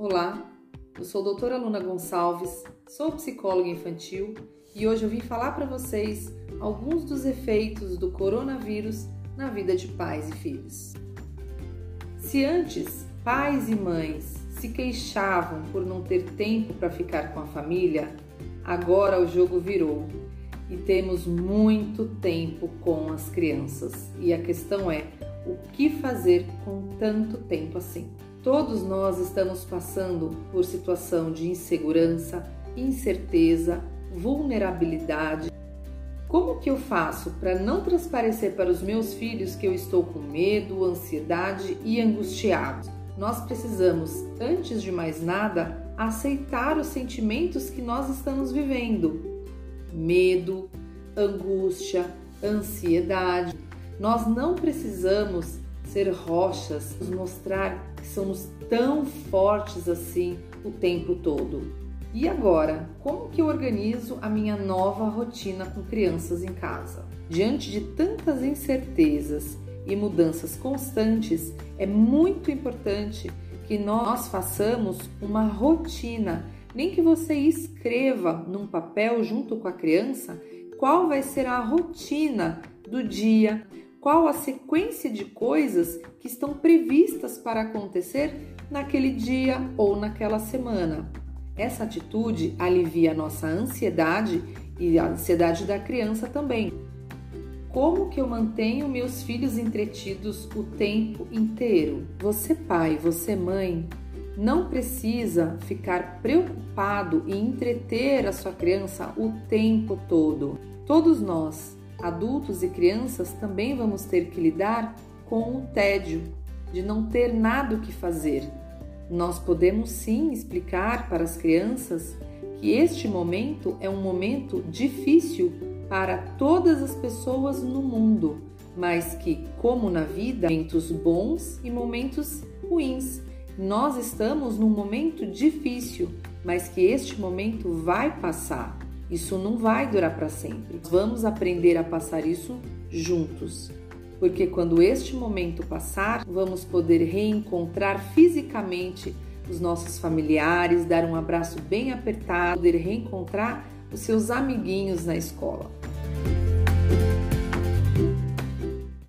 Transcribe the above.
Olá, eu sou a doutora Luna Gonçalves, sou psicóloga infantil e hoje eu vim falar para vocês alguns dos efeitos do coronavírus na vida de pais e filhos. Se antes pais e mães se queixavam por não ter tempo para ficar com a família, agora o jogo virou e temos muito tempo com as crianças. E a questão é: o que fazer com tanto tempo assim? Todos nós estamos passando por situação de insegurança, incerteza, vulnerabilidade. Como que eu faço para não transparecer para os meus filhos que eu estou com medo, ansiedade e angustiado? Nós precisamos, antes de mais nada, aceitar os sentimentos que nós estamos vivendo. Medo, angústia, ansiedade. Nós não precisamos ser rochas, nos mostrar que somos tão fortes assim o tempo todo. E agora, como que eu organizo a minha nova rotina com crianças em casa? Diante de tantas incertezas e mudanças constantes, é muito importante que nós façamos uma rotina, nem que você escreva num papel junto com a criança qual vai ser a rotina do dia, qual a sequência de coisas que estão previstas para acontecer naquele dia ou naquela semana. Essa atitude alivia a nossa ansiedade e a ansiedade da criança também. Como que eu mantenho meus filhos entretidos o tempo inteiro? Você pai, você mãe, não precisa ficar preocupado e entreter a sua criança o tempo todo. Todos nós adultos e crianças também vamos ter que lidar com o tédio de não ter nada o que fazer. Nós podemos sim explicar para as crianças que este momento é um momento difícil para todas as pessoas no mundo, mas que, como na vida, momentos bons e momentos ruins. Nós estamos num momento difícil, mas que este momento vai passar. Isso não vai durar para sempre. Vamos aprender a passar isso juntos. Porque quando este momento passar, vamos poder reencontrar fisicamente os nossos familiares, dar um abraço bem apertado, poder reencontrar os seus amiguinhos na escola.